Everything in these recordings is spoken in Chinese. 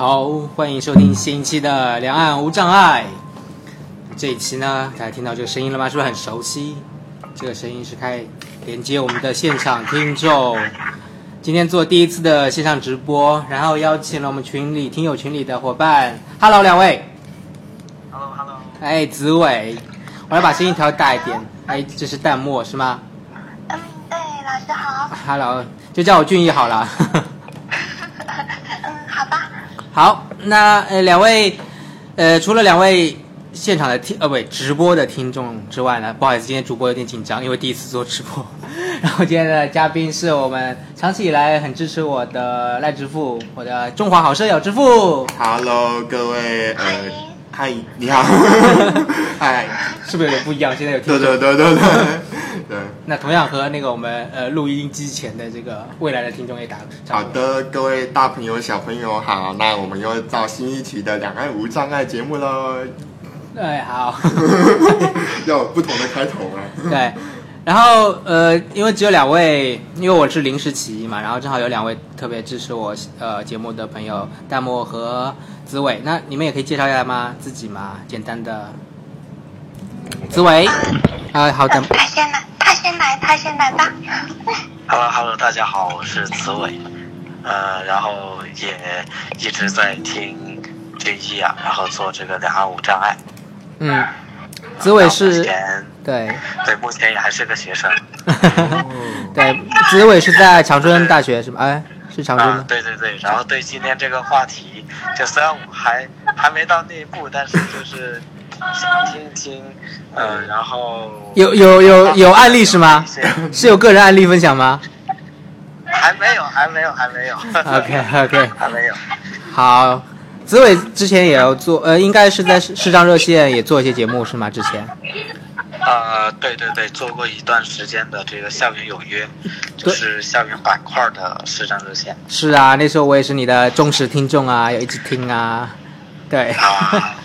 好，欢迎收听新一期的《两岸无障碍》。这一期呢，大家听到这个声音了吗？是不是很熟悉？这个声音是开连接我们的现场听众。今天做第一次的线上直播，然后邀请了我们群里听友群里的伙伴。Hello，两位。Hello，Hello。哎，子伟，我要把声音调大一点。哎，这是弹幕是吗嗯，对，老师好。？Hello，就叫我俊逸好了。嗯，好那呃两位，呃除了两位现场的听呃不对直播的听众之外呢，不好意思，今天主播有点紧张，因为第一次做直播。然后今天的嘉宾是我们长期以来很支持我的赖之富，我的中华好舍友之父，Hello，各位，呃，嗨，你好，嗨，是不是有点不一样？现在有听对。对对对对对。那同样和那个我们呃录音机前的这个未来的听众也打个招呼。好的，各位大朋友、小朋友好，那我们又到新一期的两岸无障碍节目喽，哎，好。要有不同的开头啊。对，然后呃，因为只有两位，因为我是临时起意嘛，然后正好有两位特别支持我呃节目的朋友，弹幕和紫伟，那你们也可以介绍一下吗？自己嘛，简单的。紫伟，啊，好的嗯，他先来，他先来，他先来吧。Hello Hello，大家好，我是子伟，呃，然后也一直在听军医啊，然后做这个两岸无障碍。嗯，子伟是，前对，对，目前也还是个学生。对，子伟是在长春大学是吧？哎，是长春啊，？对对对，然后对今天这个话题，就虽然我还还没到那一步，但是就是想听一听，呃，然后有有有有案例是吗 是有个人案例分享吗还没有，还没有，还没有。？OK OK，还没有。好，子伟之前也要做，呃，应该是在视视障热线也做一些节目是吗？之前。呃，对对对，做过一段时间的这个校园有约，就是校园板块的视障热线是啊，那时候我也是你的忠实听众啊，有一直听啊，对，啊。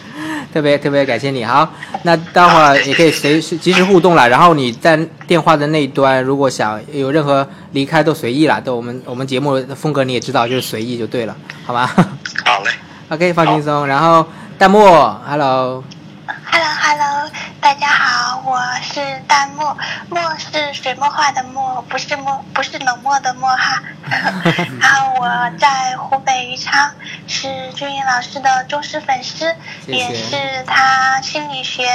特别特别感谢你。好，那待会儿也可以随时及时互动了。然后你在电话的那一端，如果想有任何离开都随意了，都我们我们节目的风格你也知道，就是随意就对了，好吗 好嘞？OK，放轻松。然后弹幕，Hello，Hello，Hello，大家好，我是淡墨，墨是水墨画的墨，不是墨，不是冷漠的漠哈。然后我在湖北宜昌，是朱英老师的忠实粉丝，谢谢也是他心理学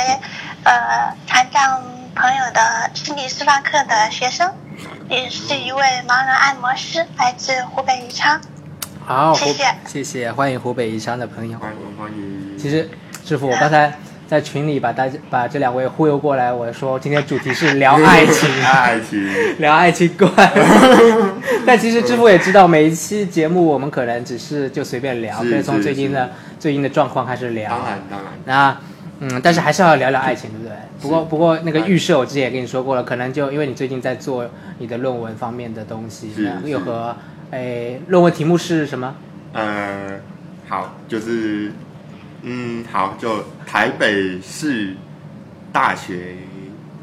呃残障朋友的心理示范课的学生，也是一位盲人按摩师，来自湖北宜昌。好，谢谢谢谢，欢迎湖北宜昌的朋友。欢迎欢迎。其实，师傅，我刚才在群里把大家把这两位忽悠过来，我说今天主题是聊爱情，爱情。聊爱情观。但其实支付也知道，每一期节目我们可能只是就随便聊，是可以从最近的最近的状况开始聊。当然当然。那嗯，但是还是要聊聊爱情，对不对？不过不过那个预设我之前也跟你说过了，可能就因为你最近在做你的论文方面的东西，是那又和诶论文题目是什么？呃，好，就是，嗯，好，就台北市大学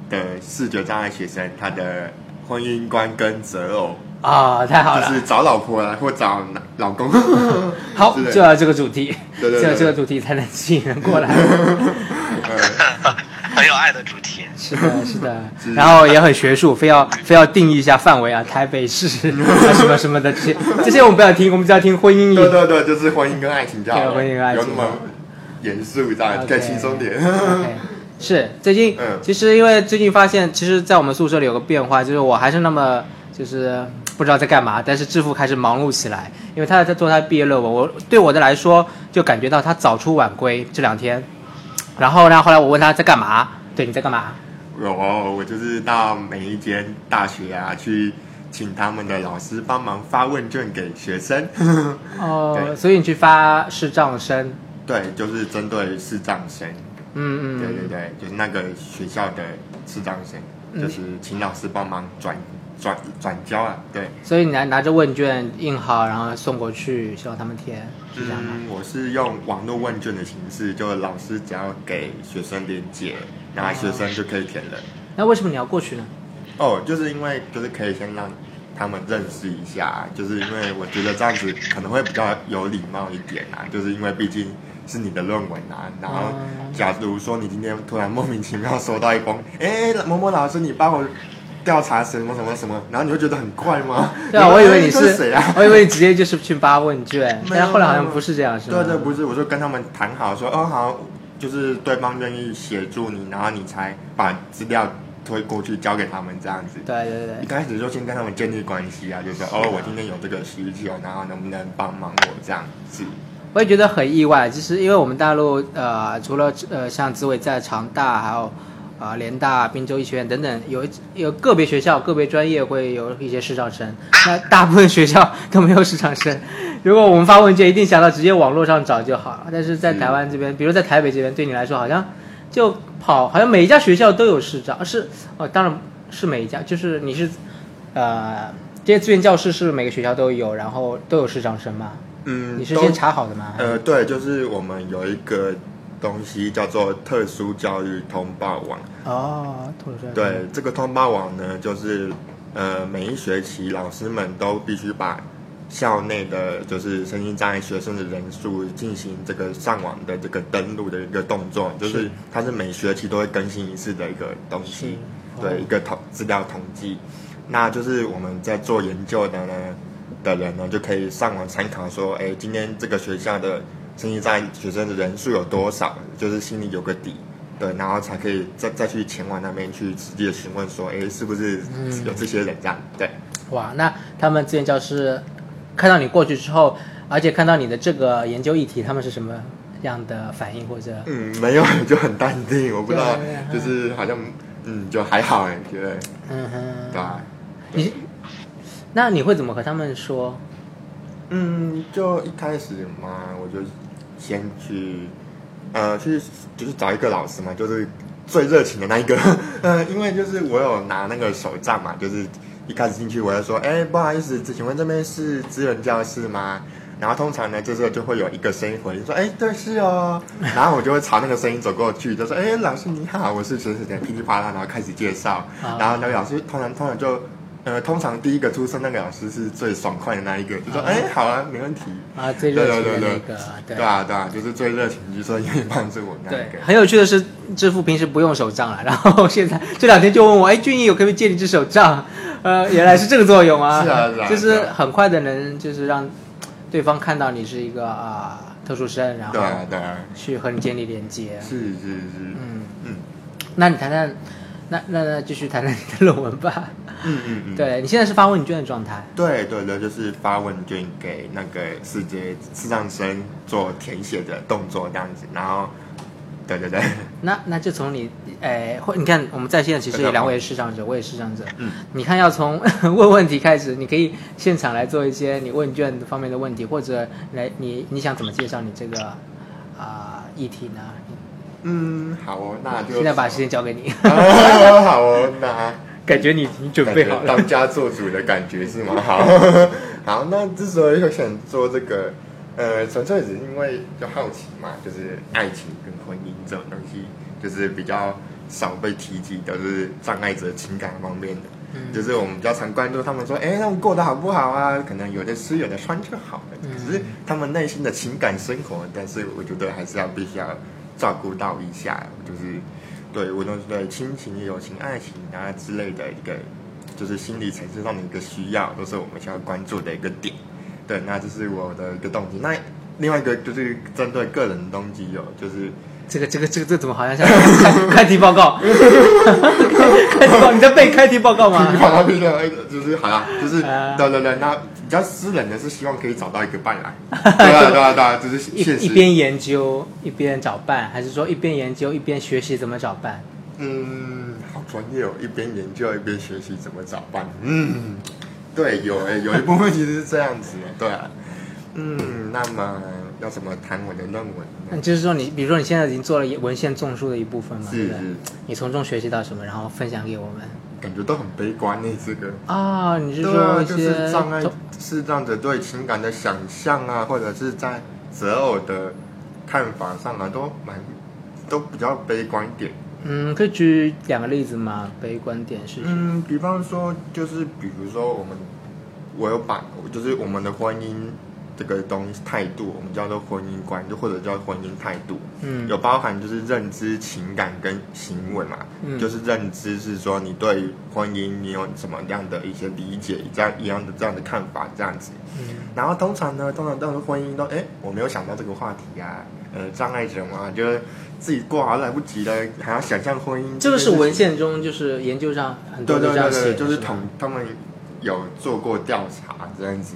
的视觉障碍学生，他的婚姻观跟择偶，啊、太好了，就是找老婆啊，或找老公。好，就要这个主题，对对对只有这个主题才能吸引人过来。呃 很有爱的主题。是的，是的，然后也很学术，非要非要定义一下范围啊，台北市啊什么什么的这些，这些我们不要听，我们只要听婚姻。对对对，就是婚姻跟爱情就好了，对婚姻跟爱情有那么严肃，这样更轻松点。是最近，嗯其实因为最近发现，其实，在我们宿舍里有个变化，就是我还是那么就是不知道在干嘛，但是致富开始忙碌起来，因为他在做他毕业论文，我对我的来说就感觉到他早出晚归这两天，然后呢，后来我问他在干嘛，对你在干嘛？有，我就是到每一间大学啊，去请他们的老师帮忙发问卷给学生。哦，对所以你去发视障生，对，就是针对视障生。嗯嗯，对对对，就是那个学校的视障生，嗯就是请老师帮忙转转转交啊。对，所以你拿拿着问卷印好，然后送过去，希望他们填，是这样吗？嗯，我是用网络问卷的形式，就老师只要给学生连接，那学生就可以填了。那为什么你要过去呢？哦，就是因为就是可以先让他们认识一下，就是因为我觉得这样子可能会比较有礼貌一点啊，就是因为毕竟是你的论文啊。然后，假如说你今天突然莫名其妙收到一封，哎，某某老师，你帮我调查什么什么什么，然后你会觉得很怪吗？对啊，我以为你是谁啊？我以为你直接就是去发问卷，但后来好像不是这样，是吗？对对，不是，我就跟他们谈好说，哦好，就是对方愿意协助你，然后你才把资料推过去交给他们这样子。对对对。一开始就先跟他们建立关系啊，就是哦，我今天有这个需求，然后能不能帮忙我这样子。我也觉得很意外，其实因为我们大陆呃，除了呃像紫伟在长大，还有啊、联大、滨州医学院等等，有有个别学校、个别专业会有一些视障生，那大部分学校都没有视障生。如果我们发问卷，一定想到直接网络上找就好了。但是在台湾这边，比如在台北这边，对你来说好像就跑，好像每一家学校都有视障，是哦，当然是每一家，就是你是呃这些资源教室是每个学校都有，然后都有视障生吗？嗯，你是先查好的吗？呃，对，就是我们有一个东西叫做特殊教育通报网。哦，脱口秀对，这个通报网呢，就是呃每一学期老师们都必须把校内的就是身心障碍学生的人数进行这个上网的这个登录的一个动作，就是是它是每学期都会更新一次的一个东西，哦对，一个统资料统计。那就是我们在做研究的呢的人呢，就可以上网参考说，哎，今天这个学校的身心障碍学生的人数有多少，就是心里有个底。对，然后才可以再再去前往那边去直接询问说，哎，是不是嗯有这些人这样？对，哇，那他们资源教师看到你过去之后，而且看到你的这个研究议题，他们是什么样的反应或者？嗯，没有就很淡定，我不知道就是好像嗯就还好哎，觉得嗯哼，对吧？你那你会怎么和他们说？嗯，就一开始嘛，我就先去呃去就是找一个老师嘛，就是最热情的那一个，呃，因为就是我有拿那个手杖嘛，就是一开始进去我就说，哎，不好意思，请问这边是资源教室吗？然后通常呢，这时候就会有一个声音回应说：“哎，对，是哦。”然后我就会朝那个声音走过去，就说：“哎，老师你好，我是谁谁谁。”噼里啪啦，然后开始介绍。啊然后那个老师通常通常就，呃，通常第一个出生那个老师是最爽快的那一个，就说：“啊哎，好啊，没问题。啊，最热情的那个，对对啊，对啊，就是最热情，就说愿意帮助我那个。很有趣的是，支付平时不用手杖了，然后 现在这两天就问我，哎，俊逸我可不可以借你支手杖？呃，原来是这个作用啊，是啊是啊就是很快的能就是让对方看到你是一个啊、特殊生，然后对啊，对啊，去和你建立连接。是是是，嗯，嗯那你谈谈，那那那继续谈谈你的论文吧。嗯嗯嗯，对你现在是发问卷的状态，对对对，就是发问卷给那个世界视障生做填写的动作这样子，然后，对对对，那那就从你，诶，或你看我们在线其实有两位视障者，我也视障者，嗯，你看要从 问问题开始，你可以现场来做一些你问卷方面的问题，或者来你你想怎么介绍你这个啊、议题呢？嗯，好哦，那就现在把时间交给你，啊好哦，那 感觉你你准备好了。当家做主的感觉是吗？好，好，那之所以会想做这个，呃，纯粹只是因为就好奇嘛，就是爱情跟婚姻这种东西，就是比较少被提及，都是障碍者情感方面的。嗯就是我们比较常关注他们说，哎，他们过得好不好啊？可能有的吃有的穿就好了。嗯只是他们内心的情感生活，但是我觉得还是要必须要照顾到一下，就是对无论是对亲情、友情、爱情啊之类的一个，就是心理层次上的一个需要，都是我们需要关注的一个点。对，那这是我的一个动机。那另外一个就是针对个人的动机有，就是这个这个这个这怎么好像像开开题报告？开题报你在背开题报告吗？好像比较就是好像就是啊对对对，那比较私人的是希望可以找到一个伴来，对啊对啊对啊，就是一现实一边研究一边找伴，还是说一边研究一边学习怎么找伴？嗯，好专业哦，一边研究一边学习怎么找伴。嗯，对，有诶，有一部分其实是这样子的，对啊。嗯，那么要怎么谈我的论文呢？那就是说你，比如说你现在已经做了文献综述的一部分嘛，对是不对？是，你从中学习到什么，然后分享给我们感觉都很悲观呢，这个。啊？你是说一就是些障碍视障者对情感的想象啊，或者是在择偶的看法上啊，都蛮都比较悲观一点。嗯，可以举两个例子吗？悲观点是？嗯，比方说，就是比如说我们我有把就是我们的婚姻这个东西态度，我们叫做婚姻观，就或者叫婚姻态度，嗯有包含就是认知、情感跟行为嘛。嗯就是认知是说你对婚姻你有什么样的一些理解，这样一样的这样的看法这样子。嗯然后通常呢，通常都是婚姻都哎，我没有想到这个话题啊，呃，障碍者嘛，就是自己过好来不及了，还要想象婚姻。这个是文。献中就是研究上很多对都这样写的，对对对，就是吗统他们有做过调查这样子，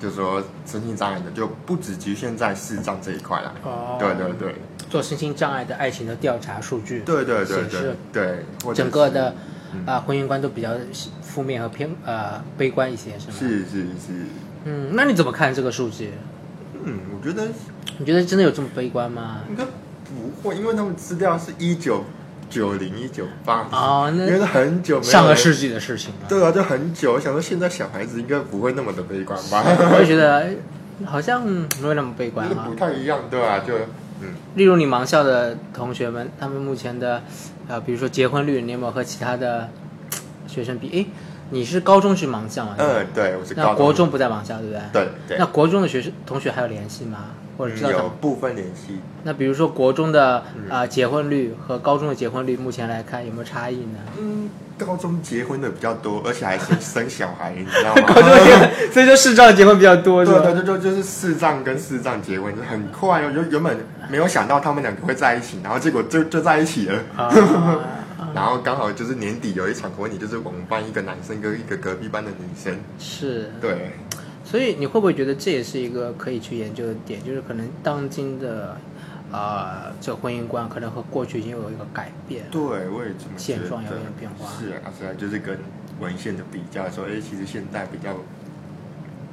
就说身心障碍的就不只局限在视障这一块啦。哦，对对对做身心障碍的爱情的调查数据，对对对对整个是的嗯啊、婚姻观都比较负面和偏呃悲观一些，是吗？。是是是，嗯，那你怎么看这个数据？嗯，我觉得你觉得真的有这么悲观吗？应该不会，因为他们资料是一九九零一九八哦那因为很久没有上个世纪的事情了。对啊，就很久。我想说，现在小孩子应该不会那么的悲观吧？我也觉得哎好像嗯没有那么悲观啊就是不。太一样，对啊，就嗯，例如你盲校的同学们，他们目前的呃，比如说结婚率，你有没有和其他的学生比？诶，你是高中去盲校啊？嗯，对，我是那国中不在盲校，对不对？。对对，那国中的学生同学还有联系吗？或者知道？有部分联系，那比如说国中的嗯啊、结婚率和高中的结婚率，目前来看有没有差异呢？嗯，高中结婚的比较多，而且还是 生小孩，你知道吗？高中结婚，所以就视障结婚比较多？对对，就就就是视障跟视障结婚很快哦，就原本没有想到他们两个会在一起，然后结果就就在一起了。啊，然后刚好就是年底有一场婚礼，就是我们班一个男生跟一个隔壁班的女生。是。对，所以你会不会觉得这也是一个可以去研究的点？就是可能当今的啊、这婚姻观可能和过去已经有一个改变。对，我也这么觉得。现状有点变化是啊，是啊，就是跟文献的比较说，哎，其实现在比较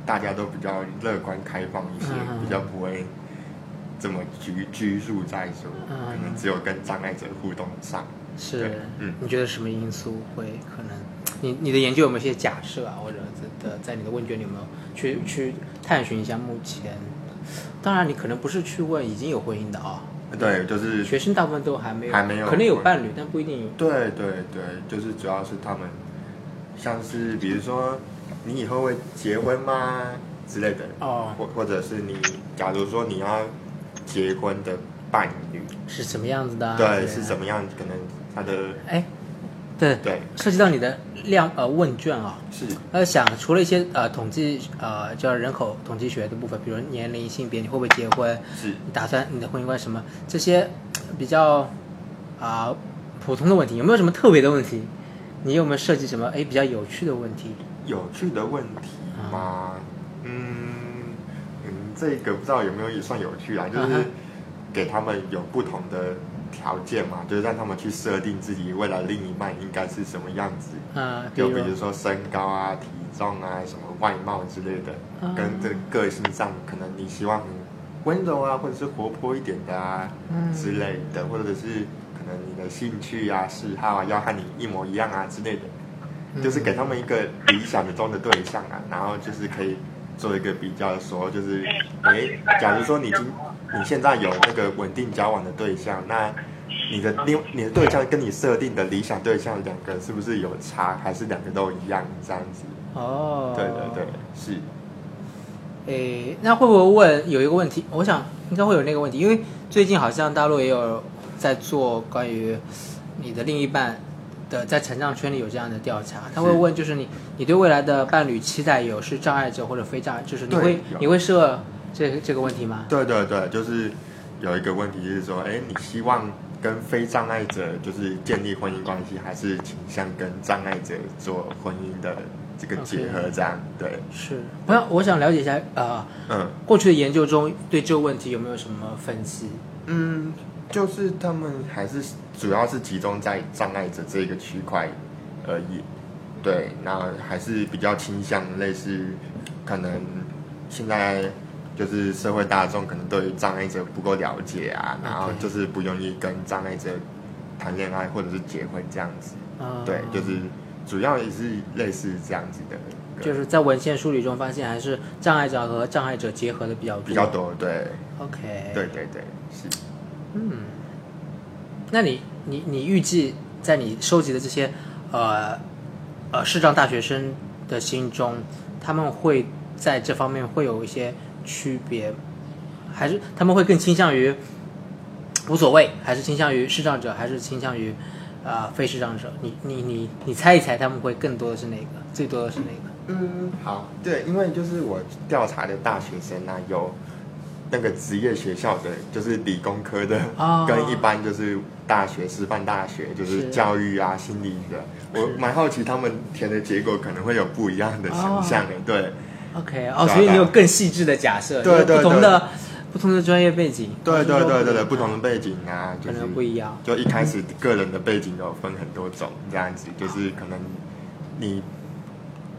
大家都比较乐观开放一些，嗯比较不会这么拘拘束在说，嗯可能只有跟障碍者互动上。是，嗯你觉得什么因素会可能？你你的研究有没有一些假设啊，或者的在你的问卷里有没有去去探寻一下目前？当然，你可能不是去问已经有婚姻的啊、对，就是学生大部分都还没有，还没有可能有伴侣，但不一定有。对对对，就是主要是他们，像是比如说你以后会结婚吗之类的，哦，或或者是你假如说你要结婚的伴侣，是什么样子的、啊？对，是怎么样？可能他的哎，对，对涉及到你的量呃问卷啊，是呃想除了一些呃统计呃叫人口统计学的部分，比如年龄、性别，你会不会结婚？是你打算你的婚姻观什么？这些比较啊、普通的问题，有没有什么特别的问题？你有没有设计什么哎比较有趣的问题？有趣的问题吗？嗯嗯，这个不知道有没有也算有趣啊，就是给他们有不同的条件嘛，就是让他们去设定自己未来另一半应该是什么样子。啊、就比如说身高啊、体重啊、什么外貌之类的，啊。跟这个个性上，可能你希望温柔啊，或者是活泼一点的啊、嗯。之类的，或者是可能你的兴趣啊、嗜好啊要和你一模一样啊之类的，嗯。就是给他们一个理想的中的对象啊，然后就是可以做一个比较，说就是，哎，假如说你今你现在有那个稳定交往的对象，那你的另你的对象跟你设定的理想对象两个是不是有差，还是两个都一样这样子？哦，对对对，是，诶，那会不会问有一个问题？我想应该会有那个问题，因为最近好像大陆也有在做关于你的另一半的在成长圈里有这样的调查，他会是问就是你你对未来的伴侣期待有是障碍者或者非障碍，就是你对会你会设这这个问题吗？对对对，就是有一个问题是说，哎，你希望跟非障碍者就是建立婚姻关系，还是倾向跟障碍者做婚姻的这个结合？这样对，是，我想我想了解一下呃，嗯过去的研究中对这个问题有没有什么分析？嗯，就是他们还是主要是集中在障碍者这个区块而已。对，那还是比较倾向类似，可能现在就是社会大众可能对于障碍者不够了解啊，然后就是不愿意跟障碍者谈恋爱或者是结婚这样子。呃，对，就是主要也是类似这样子的，就是在文献梳理中发现，还是障碍者和障碍者结合的比较多。比较多。对，OK，对对对，是。嗯，那你你你预计在你收集的这些呃呃视障大学生的心中，他们会在这方面会有一些区别，还是他们会更倾向于无所谓，还是倾向于视障者，还是倾向于啊、非视障者？你你你你猜一猜，他们会更多的是哪个？最多的是哪个？嗯，好，对，因为就是我调查的大学生啊，有那个职业学校的，就是理工科的，哦跟一般就是大学师范大学，就是是教育啊、心理的，我蛮好奇他们填的结果可能会有不一样的想象的，对。OK，哦，所以你有更细致的假设，对对就是不同的不同的专业背景，对对对对对，不同的背景啊，就可是能不一样。就一开始个人的背景有分很多种，这样子就是可能你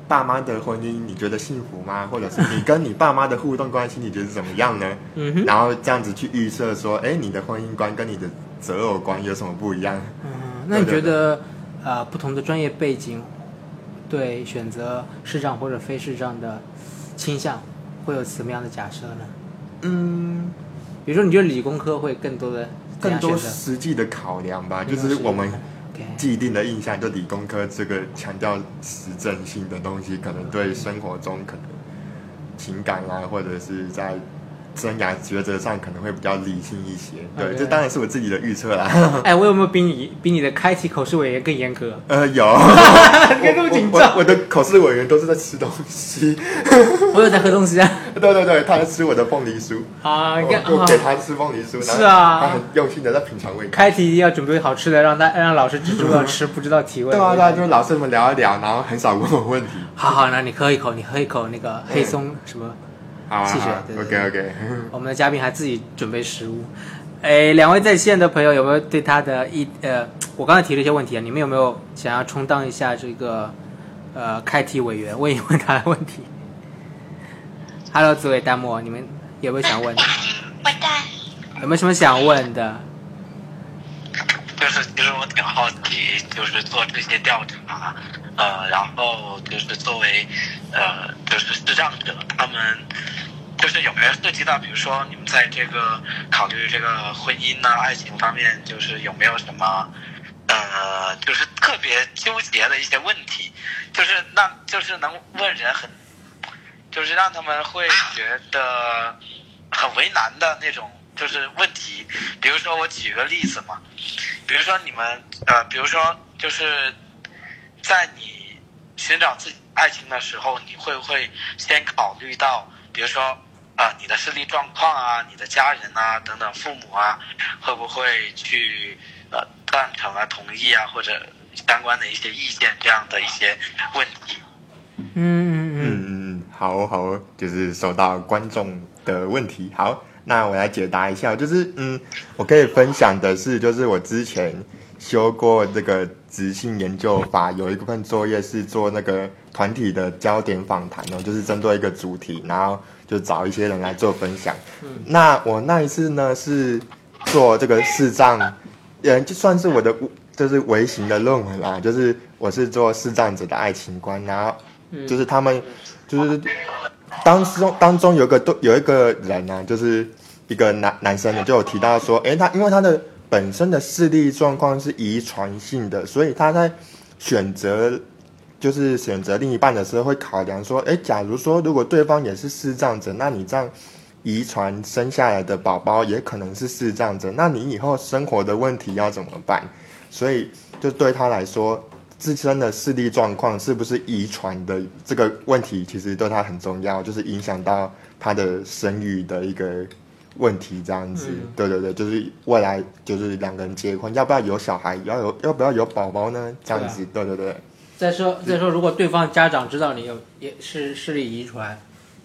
爸妈的婚姻你觉得幸福吗？或者是你跟你爸妈的互动关系你觉得怎么样呢？嗯哼，然后这样子去预测说，哎，你的婚姻观跟你的择偶观有什么不一样？嗯，那你对对觉得呃不同的专业背景对选择视障或者非视障的倾向会有什么样的假设呢？嗯，比如说，你觉得理工科会更多的更多？实际的考量吧，就是我们既定的印象，就理工科这个强调实证性的东西，可能对生活中可能情感啊，或者是在生涯抉择上可能会比较理性一些。对这当然是我自己的预测啦。哎，我有没有比你比你的开题口试委员更严格？呃，有，你看这么紧我张我我的口试委员都是在吃东西。我有在喝东西啊。对对对，他在吃我的凤梨酥。啊，你看我我给啊，他吃凤梨酥，是啊他很用心的在品尝味道。开题要准备好吃的，让大让老师只知道吃，不知道提问。对啊，对啊，就是老师们聊一聊，然后很少问我问题。好好，那你喝一口，你喝一口那个黑松什么？好啊，谢谢好啊对对，OK OK。我们的嘉宾还自己准备食物。哎，两位在线的朋友有没有对他的一呃，我刚才提了一些问题啊，你们有没有想要充当一下这个呃开题委员，问一问他的问题？Hello，紫薇弹幕，你们有没有想问的？我在。有没有什么想问的？就是其实我挺好奇，就是做这些调查，呃，然后就是作为呃就是视障者，他们就是有没有涉及到，比如说你们在这个考虑这个婚姻呐、爱情方面，就是有没有什么呃就是特别纠结的一些问题，就是那就是能问人很，就是让他们会觉得很为难的那种。就是问题，比如说我举个例子嘛，比如说你们呃，比如说就是在你寻找自己爱情的时候，你会不会先考虑到，比如说啊、呃你的视力状况啊，你的家人啊等等，父母啊，会不会去呃赞成啊、同意啊，或者相关的一些意见这样的一些问题？嗯嗯嗯，嗯嗯，好好，就是收到观众的问题。好，那我来解答一下，就是嗯，我可以分享的是，就是我之前修过这个执行研究法，有一部分作业是做那个团体的焦点访谈哦，就是针对一个主题，然后就找一些人来做分享。那我那一次呢是做这个视障，呃，就算是我的就是微型的论文啦，就是我是做视障者的爱情观，然后就是他们就是当中当中有一个都有一个人呢、就是一个男男生呢，就有提到说，诶，他因为他的本身的视力状况是遗传性的，所以他在选择就是选择另一半的时候会考量说，诶，假如说如果对方也是视障者，那你这样遗传生下来的宝宝也可能是视障者，那你以后生活的问题要怎么办？所以就对他来说，自身的视力状况是不是遗传的这个问题，其实对他很重要，就是影响到他的生育的一个问题，这样子。嗯对对对，就是未来就是两个人结婚，要不要有小孩，要有要不要有宝宝呢？这样子，对对对。再说再说，如果对方家长知道你有也是视力遗传，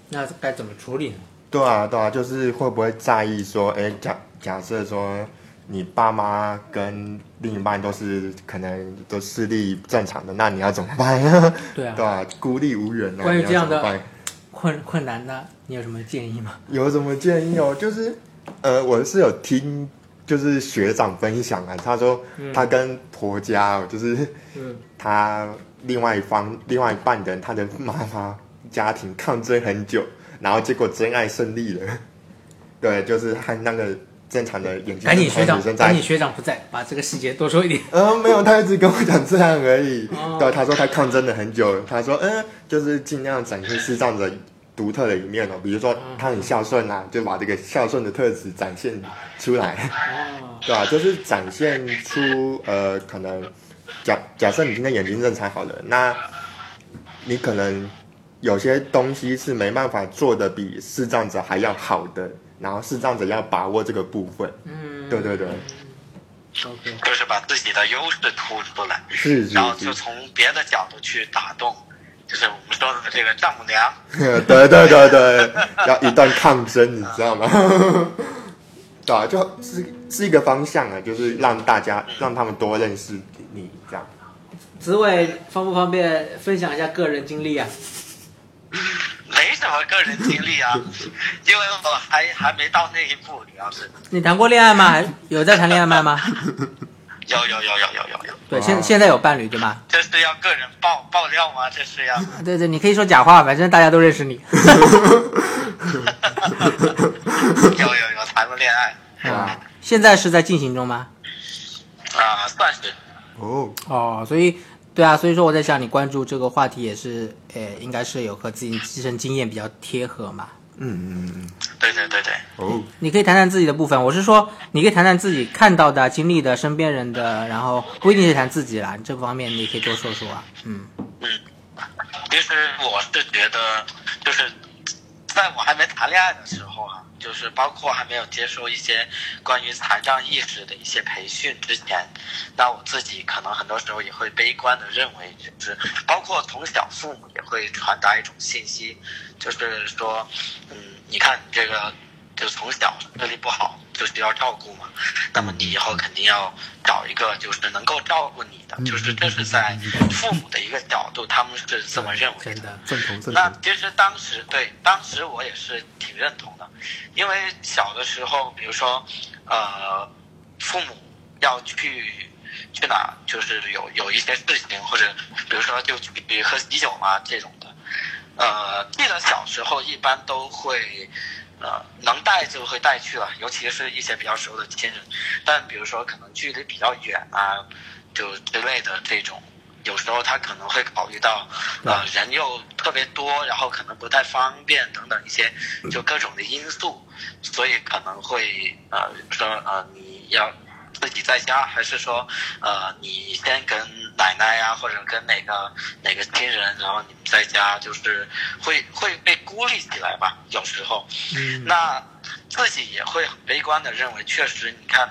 那该怎么处理呢？对啊，对啊，就是会不会在意说，哎，假假设说你爸妈跟另一半都是可能都视力正常的，那你要怎么办？对啊对啊，孤立无援啊。你要关于这样的困困难呢，你有什么建议吗？有什么建议哦？就是呃，我是有听就是学长分享啊，他说他跟婆家哦，就是嗯他另外一方另外一半人，他的妈妈家庭抗争很久，然后结果真爱胜利了。对，就是和那个正常的眼睛赶紧学长赶紧学长不在，把这个细节多说一点。呃，没有，他一直跟我讲这样而已。哦对，他说他抗争了很久，他说，嗯，就是尽量展现视障者独特的一面哦，比如说他很孝顺啊，就把这个孝顺的特质展现出来，哦，对吧、就是展现出呃，可能假假设你今天眼睛正常好了，那你可能有些东西是没办法做的比视障者还要好的，然后视障者要把握这个部分。嗯，对对对，，OK，就是把自己的优势突出来，是是然后就从别的角度去打动，就是我们说的这个丈母娘。对对对对，要一段抗争，你知道吗？对啊，就是是一个方向啊，就是让大家让他们多认识你，这样。子伟方不方便分享一下个人经历啊？没什么个人经历啊，因为我还还没到那一步，主要是你谈过恋爱吗？有在谈恋爱吗？有有有有有有有，对，现现在有伴侣对吗？这是要个人爆爆料吗？这是要 对对，你可以说假话，反正大家都认识你。有有有谈过恋爱啊现在是在进行中吗？啊、算是哦，哦，所以对啊，所以说我在想，你关注这个话题也是，呃，应该是有和自己自身经验比较贴合嘛。嗯嗯嗯，对对对对，哦，你可以谈谈自己的部分，我是说，你可以谈谈自己看到的、经历的、身边人的，然后不一定是谈自己啦，这方面你可以多说说啊。嗯，其实我是觉得，就是在我还没谈恋爱的时候啊，就是包括还没有接受一些关于残障意识的一些培训之前，那我自己可能很多时候也会悲观的认为，就是包括从小父母也会传达一种信息，就是说，嗯，你看你这个就从小视力不好，就需要照顾嘛，那么你以后肯定要找一个就是能够照顾你的，就是这是在父母的一个角度，他们是这么认为真的，正同正同，那其实当时对，当时我也是挺认同的，因为小的时候，比如说，呃，父母要去去哪，就是有有一些事情，或者比如说就去喝喜酒啊这种的，呃，记得小时候一般都会。呃，能带就会带去了，尤其是一些比较熟的亲人。但比如说可能距离比较远啊，就之类的这种，有时候他可能会考虑到，呃，人又特别多，然后可能不太方便等等一些就各种的因素，所以可能会呃说呃你要自己在家，还是说呃你先跟奶奶呀、或者跟哪个哪个亲人，然后你们在家就是会会被孤立起来吧，有时候。嗯，那自己也会很悲观的认为，确实，你看，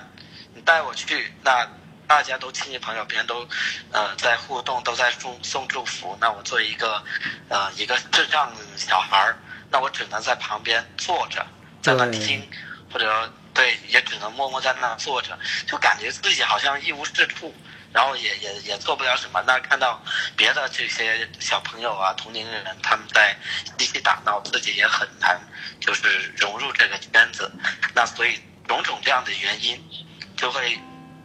你带我去，那大家都亲戚朋友，别人都，呃，在互动，都在送送祝福，那我作为一个，呃，一个智障小孩儿，那我只能在旁边坐着，在那听，或者对，也只能默默在那坐着，就感觉自己好像一无是处。然后也也也做不了什么。那看到别的这些小朋友啊、同龄人，他们在嬉戏打闹，自己也很难就是融入这个圈子。那所以种种这样的原因，就会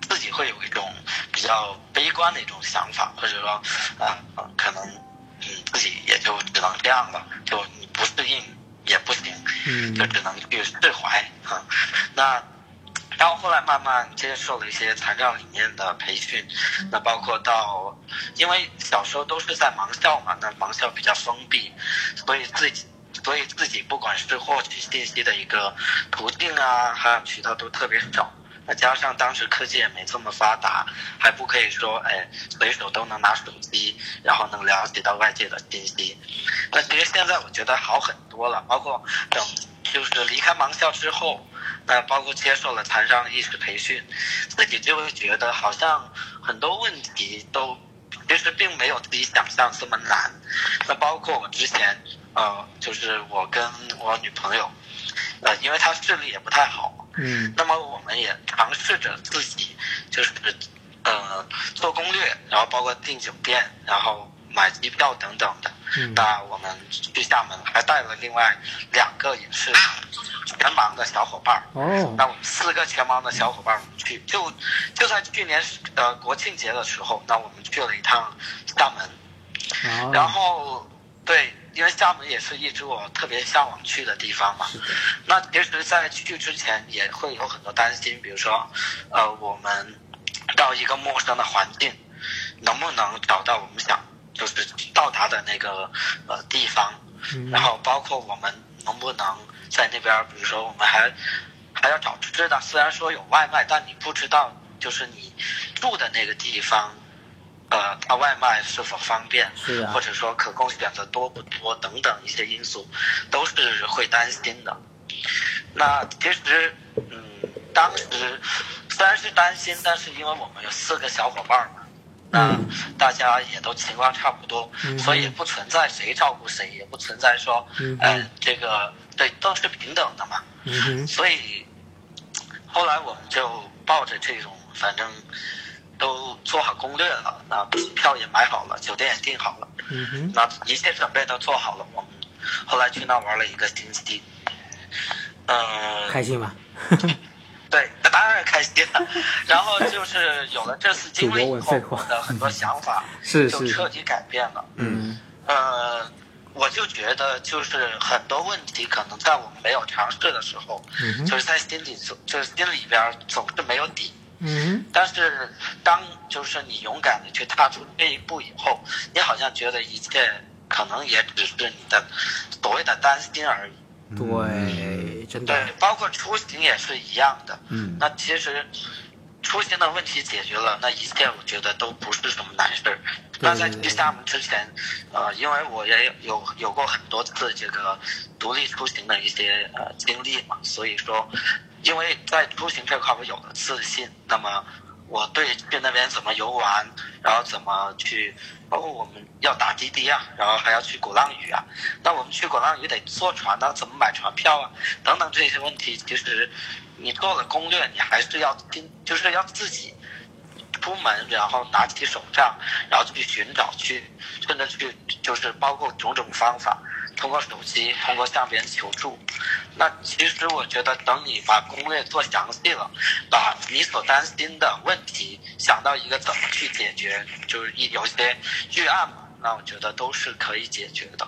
自己会有一种比较悲观的一种想法，或者说啊、可能嗯自己也就只能这样了，就你不适应也不行，嗯就只能去释怀啊。那然后后来慢慢接受了一些残障理念的培训，那包括到，因为小时候都是在盲校嘛，那盲校比较封闭，所以自己。所以自己不管是获取信息的一个途径啊，还有渠道都特别少。那加上当时科技也没这么发达，还不可以说哎随手都能拿手机，然后能了解到外界的信息。那其实现在我觉得好很多了，包括等就是离开盲校之后，那包括接受了残障意识培训，自己就会觉得好像很多问题都其实并没有自己想象这么难。那包括我之前呃，就是我跟我女朋友，呃，因为她视力也不太好，嗯那么我们也尝试着自己就是呃做攻略，然后包括订酒店，然后买机票等等的。嗯那我们去厦门还带了另外两个也是全盲的小伙伴儿。哦那我们四个全盲的小伙伴儿，我们去就就在去年呃国庆节的时候，那我们去了一趟厦门。然哦后对，因为厦门也是一直我特别向往去的地方嘛。那其实，在去之前也会有很多担心，比如说，呃，我们到一个陌生的环境，能不能找到我们想就是到达的那个呃地方，然后包括我们能不能在那边，比如说我们还还要找吃的，虽然说有外卖，但你不知道就是你住的那个地方。呃，它外卖是否方便，是啊或者说可供选择多不多等等一些因素，都是会担心的。那其实，嗯，当时虽然是担心，但是因为我们有四个小伙伴嘛，那嗯大家也都情况差不多，嗯所以不存在谁照顾谁，也不存在说，嗯呃，这个对都是平等的嘛。所以后来我们就抱着这种，反正都做好攻略了，那机票也买好了，酒店也订好了，嗯哼，那一切准备都做好了。我们后来去那玩了一个星期，嗯、开心吗？对，那当然开心了。然后就是有了这次经历以后我的很多想法 是就彻底改变了。嗯呃，我就觉得就是很多问题可能在我们没有尝试的时候，嗯就是在心里总就是心里边总是没有底。嗯但是当就是你勇敢的去踏出这一步以后，你好像觉得一切可能也只是你的所谓的担心而已。对，真的对，，包括出行也是一样的。嗯那其实出行的问题解决了，那一切我觉得都不是什么难事儿。那在去厦门之前，呃，因为我也有有有过很多次这个独立出行的一些呃经历嘛，所以说，因为在出行这块我有了自信，那么我对去那边怎么游玩，然后怎么去，包括我们要打滴滴啊，然后还要去鼓浪屿啊，那我们去鼓浪屿得坐船呢、怎么买船票啊，等等这些问题，其实你做了攻略，你还是要听，就是要自己出门，然后拿起手杖，然后去寻找，去甚至去就是包括种种方法，通过手机，通过向别人求助。那其实我觉得，等你把攻略做详细了，把你所担心的问题想到一个怎么去解决，就是一有一些预案嘛，那我觉得都是可以解决的。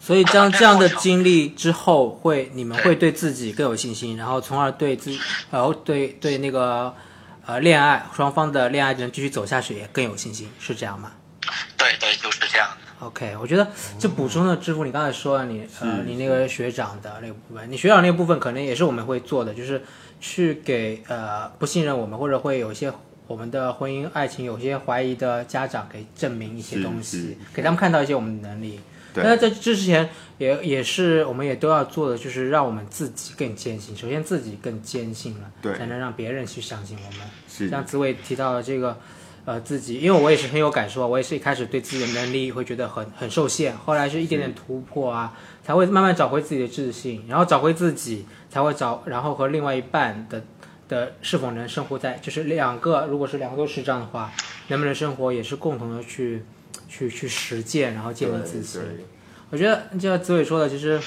所以这样这样的经历之后，会你们会对自己更有信心，然后从而对自然后对对那个呃恋爱双方的恋爱能继续走下去也更有信心，是这样吗对对，就是这样的。？OK，我觉得这补充的支付，你刚才说了你呃你那个学长的那个部分，你学长那个部分可能也是我们会做的，就是去给呃不信任我们或者会有一些我们的婚姻爱情有些怀疑的家长给证明一些东西，给他们看到一些我们的能力。对但是在这之前也也是我们也都要做的，就是让我们自己更坚信。首先自己更坚信了，对才能让别人去相信我们。是像紫伟提到的这个，呃，自己，因为我也是很有感受啊，我也是一开始对自己的能力会觉得很很受限，后来是一点点突破啊，才会慢慢找回自己的自信，然后找回自己，才会找，然后和另外一半的的是否能生活在，就是两个，如果是两个都是这样的话，能不能生活也是共同的去去去实践，然后建立自信。我觉得就像子伟说的，其实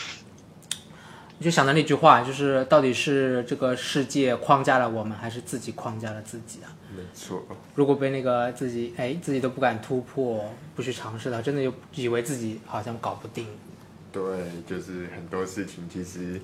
我就想到那句话，就是到底是这个世界框架了我们，还是自己框架了自己啊？没错，如果被那个自己哎自己都不敢突破，不去尝试的，真的就以为自己好像搞不定。对，就是很多事情其实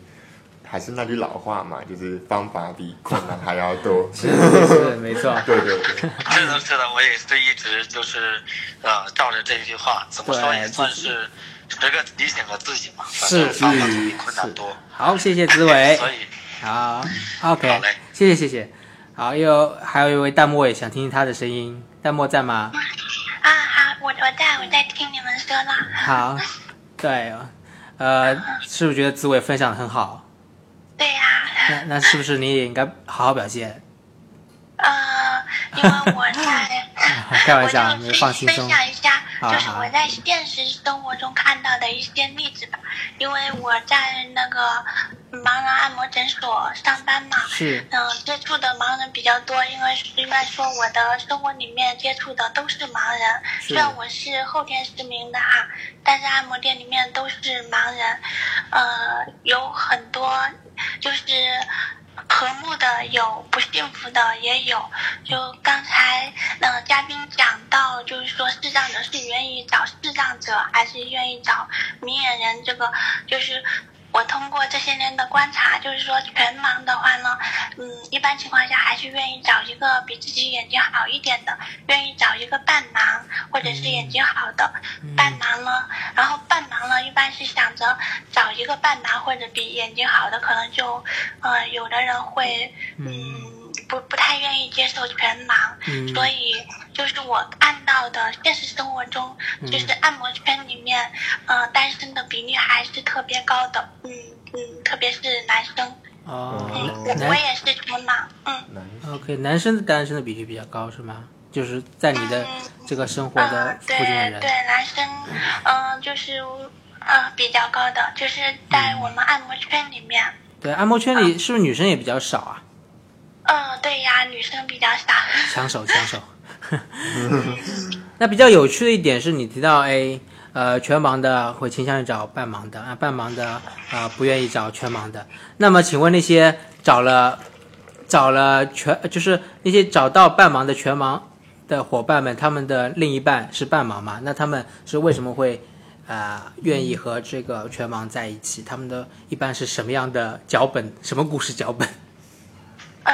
还是那句老话嘛，就是方法比困难还要多。是是是，没错。对对对，是的，是的，我也是一直就是呃照着这句话，怎么说也算是十个提醒了自己嘛。反是方法是比困难多。好，谢谢紫伟。所以好，OK，好嘞谢谢谢谢。好，又还有一位弹幕也想听听他的声音，弹幕在吗？啊，好，我我在我在听你们说了。好，对，呃，是不是觉得紫伟分享的很好？那那是不是你也应该好好表现？呃，因为我在，开玩笑，你放轻松分。享一下，就是我在现实生活中看到的一些例子吧。因为我在那个盲人按摩诊所上班嘛，是，嗯、接触的盲人比较多，因为应该说我的生活里面接触的都是盲人。虽然我是后天失明的哈，但是按摩店里面都是盲人，呃，有很多就是和睦的，有不幸福的也有。就刚才呃嘉宾讲到，就是说视障者是愿意找视障者，还是愿意找明眼人？这个就是我通过这些年的观察，就是说全盲的话呢，嗯，一般情况下还是愿意找一个比自己眼睛好一点的，愿意找一个半盲或者是眼睛好的。半盲呢，然后半盲呢，一般是想着找一个半盲或者比眼睛好的，可能就呃，有的人会嗯。不不太愿意接受全盲，嗯所以就是我看到的现实生活中，嗯就是按摩圈里面，呃，单身的比例还是特别高的，嗯嗯，特别是男生，哦我我也是全盲，嗯。OK 男生的单身的比例比较高是吗？就是在你的这个生活的附近的人对，男生，嗯、就是呃比较高的，就是在我们按摩圈里面，对按摩圈里是不是女生也比较少啊？嗯、对呀，女生比较少。抢手抢手。那比较有趣的一点是你提到，哎，呃，全盲的会倾向于找半盲的，啊，半盲的啊、呃不愿意找全盲的。那么，请问那些找了找了全，就是那些找到半盲的全盲的伙伴们，他们的另一半是半盲吗？那他们是为什么会啊、愿意和这个全盲在一起？他们的一般是什么样的脚本？什么故事脚本？呃，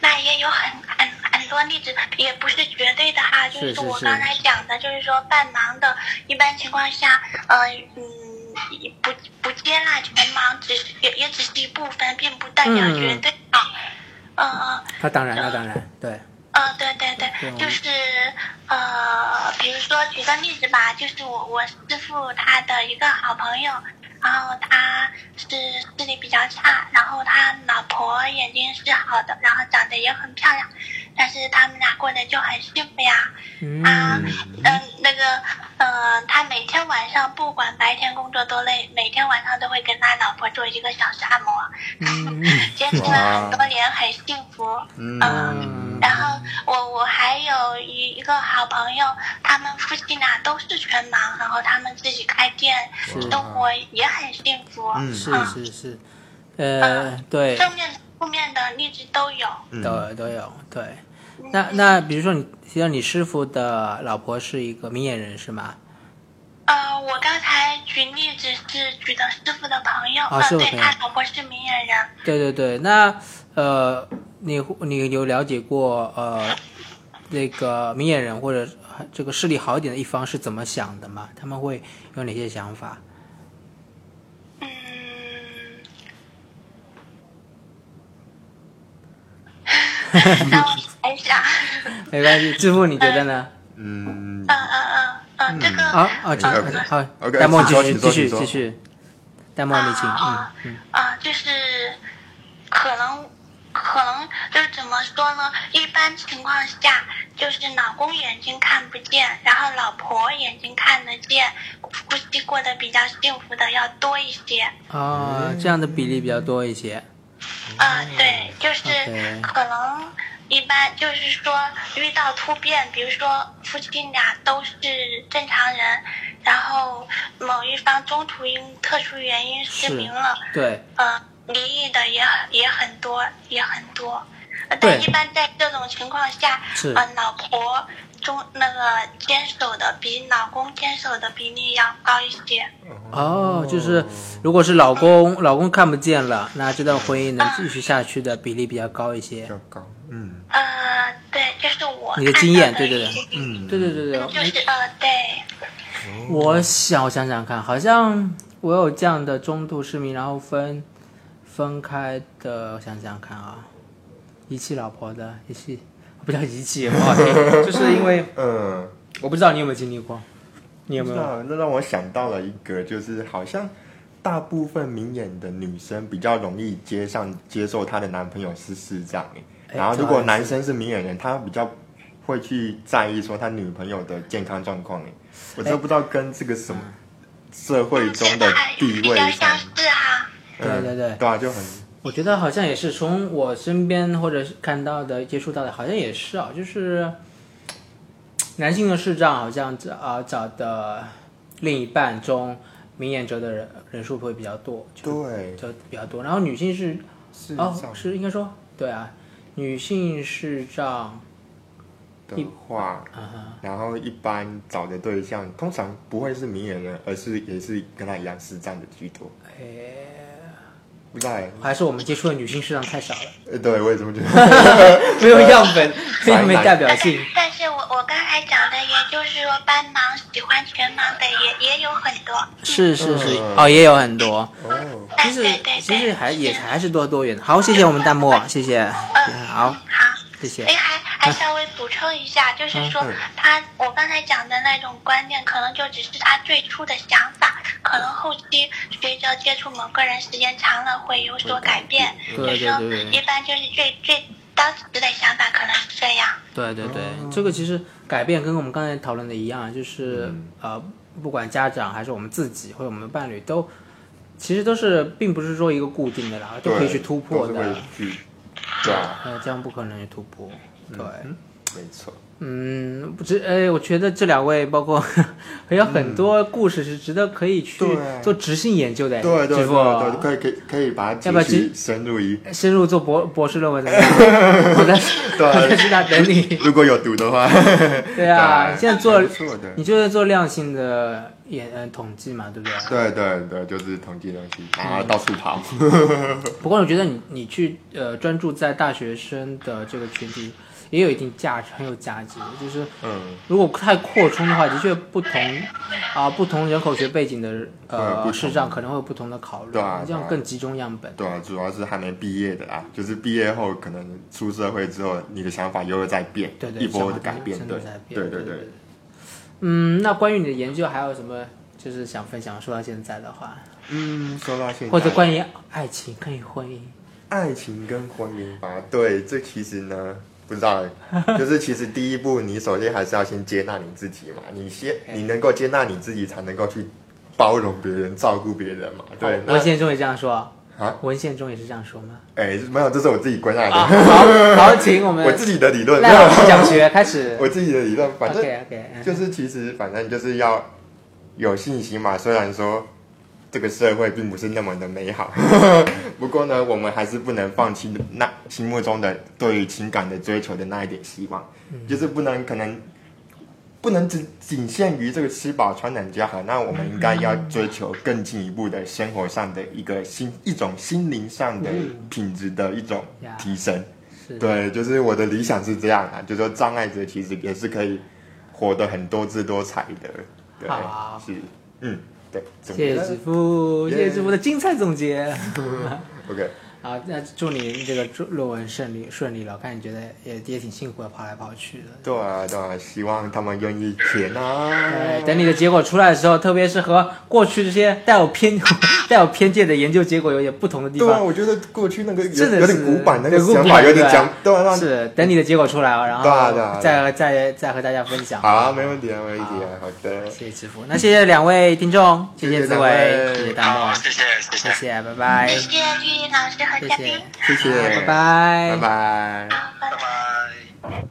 那也有很很很多例子，也不是绝对的哈。就是我刚才讲的，就是说半盲的，一般情况下，呃嗯，不不接纳全盲，只是也也只是一部分，并不代表嗯绝对啊。呃那当然，那当然，对，呃，对对对对，就是呃，比如说举个例子吧，就是我我师傅他的一个好朋友，然后他是视力比较差，然后他老婆眼睛是好的，然后长得也很漂亮，但是他们俩过得就很幸福呀。嗯。啊，嗯，那个，呃，他每天晚上不管白天工作多累，每天晚上都会跟他老婆做一个小时按摩，嗯。坚持了很多年，很幸福。嗯。嗯然后我我还有一一个好朋友，他们夫妻俩都是全盲，然后他们自己开店，生活也很幸福。嗯。是是是，呃，对，正面的、负面的例子都有。嗯都都有，对。那那比如说你提到你师傅的老婆是一个明眼人是吗？呃，我刚才举例子是举的师傅的朋友，啊师傅朋友他老婆是明眼人。对对对，那呃，你你有了解过呃那个明眼人或者这个视力好一点的一方是怎么想的吗？他们会有哪些想法？嗯，让我 想一想。没关系，致富你觉得呢？嗯嗯嗯嗯嗯，这个好好，请嗯好，OK，戴墨继续继续继续，戴墨你请，嗯啊嗯啊，就是可能可能就是怎么说呢？一般情况下，就是老公眼睛看不见，然后老婆眼睛看得见，夫妻过得比较幸福的要多一些。啊，这样的比例比较多一些。啊，对，就是可能一般就是说遇到突变，比如说夫妻俩都是正常人，然后某一方中途因特殊原因失明了，对，呃，离异的也也很多，也很多。但一般在这种情况下，是。呃，老婆中那个坚守的比老公坚守的比例要高一些。哦，就是如果是老公老公看不见了，那这段婚姻能继续下去的比例比较高一些比。较高，嗯呃，对，就是我你的经验对对对嗯，对对对对，就是呃，对，我想我想想看，好像我有这样的中度失明，然后分分开的，我想想看啊，遗弃老婆的遗弃，不叫遗弃，不好听，就是因为嗯，我不知道你有没有经历过，你有没有？那那让我想到了一个，就是好像大部分明眼的女生比较容易接上接受她的男朋友是市长，欸哎然后如果男生是明眼人，他比较会去在意说他女朋友的健康状况。哎，我真的不知道跟这个什么社会中的地位上相，似哈。对对对对啊，就很我觉得好像也是从我身边或者是看到的、接触到的，好像也是啊，就是男性的视障好像找啊找的另一半中明眼者的人人数会比较多，就对就比较多。然后女性是视哦障，是应该说对啊，女性视障的一话，然后一般找的对象通常不会是明眼人，而是也是跟他一样视障的居多。哎，还是我们接触的女性市场太少了，呃，对，我也这么觉得。没有样本，非 常没代表但性。但是我我刚才讲的，也就是说班盲喜欢全盲的也也有很多。是是是，嗯哦，也有很多。哦，其实其实，还也还是多多元的。好，谢谢我们弹幕，谢谢，好，好。谢谢哎，。还还稍微补充一下，就是说嗯他我刚才讲的那种观念，可能就只是他最初的想法，可能后期随着接触某个人时间长了会有所改变。对就是说对对对一般就是最最当时的想法可能是这样。对对对，哦这个其实改变跟我们刚才讨论的一样，就是、嗯呃，不管家长还是我们自己或者我们的伴侣，都其实都是并不是说一个固定的啦，都可以去突破的对啊，呃，这样不可能去突破。对，没错。嗯，不知，哎，我觉得这两位包括 还有很多故事是值得可以去做直性研究的。对对对对，可以可以可以把它深入一。深入做博博士论文 的？我在我在知道等你。如果有读的话，对啊，现在做。你就是做量性的研呃统计嘛，对不对？对对对，就是统计东西，然后到处跑。不过我觉得你你去呃专注在大学生的这个群体，也有一定价值，很有价值。就是嗯，如果太扩充的话，的确不同啊、不同人口学背景的呃同视障可能会有不同的考虑，对啊这样更集中样本。对啊，主要是还没毕业的啊，就是毕业后可能出社会之后，你的想法又会在变，对对，一波的改变，对真的在变。对对对。嗯，那关于你的研究还有什么就是想分享？说到现在的话，嗯，说到现在，或者关于爱情跟婚姻，爱情跟婚姻吧，对，这其实呢，不知道欸，就是其实第一步，你首先还是要先接纳你自己嘛，你先你能够接纳你自己，才能够去包容别人、照顾别人嘛，对。那文献中也这样说，啊，文献中也是这样说吗？哎，没有，这是我自己归纳的，啊，好，好，请我们我自己的理论，赖老师讲学开始。我自己的理论，反正就是其实反正就是要有信心嘛。虽然说这个社会并不是那么的美好，不过呢，我们还是不能放弃那心目中的对于情感的追求的那一点希望，就是不能可能不能只仅限于这个吃饱穿暖就好。那我们应该要追求更进一步的生活上的一个心一种心灵上的品质的一种提升。是，对，就是我的理想是这样啊，就是说障碍者其实也是可以活得很多姿多彩的。对，是，嗯，对，谢谢结了。子父，谢谢师傅的精彩总结。OK，好，那祝你这个论文顺利顺利了。我看你觉得也也挺辛苦的，跑来跑去的。对啊，对啊，希望他们愿意填啊。对，等你的结果出来的时候，特别是和过去这些带有偏 带有偏见的研究结果有点不同的地方对啊，我觉得过去那个有真的是有点古板，那个古想法板有点讲，对啊，是等你的结果出来啊，然后再再再和大家分享。好啊，没问题啊，没问题啊，好的，谢谢支付，那谢谢两位听众，谢谢谢紫薇，两位谢谢大好，梦，谢谢谢谢谢。谢，拜拜，谢谢玉英老师和谢嘉宾谢，，谢谢，拜拜，拜拜。好，拜拜拜。拜。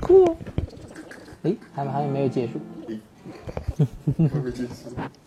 酷，诶，还还有没有结束？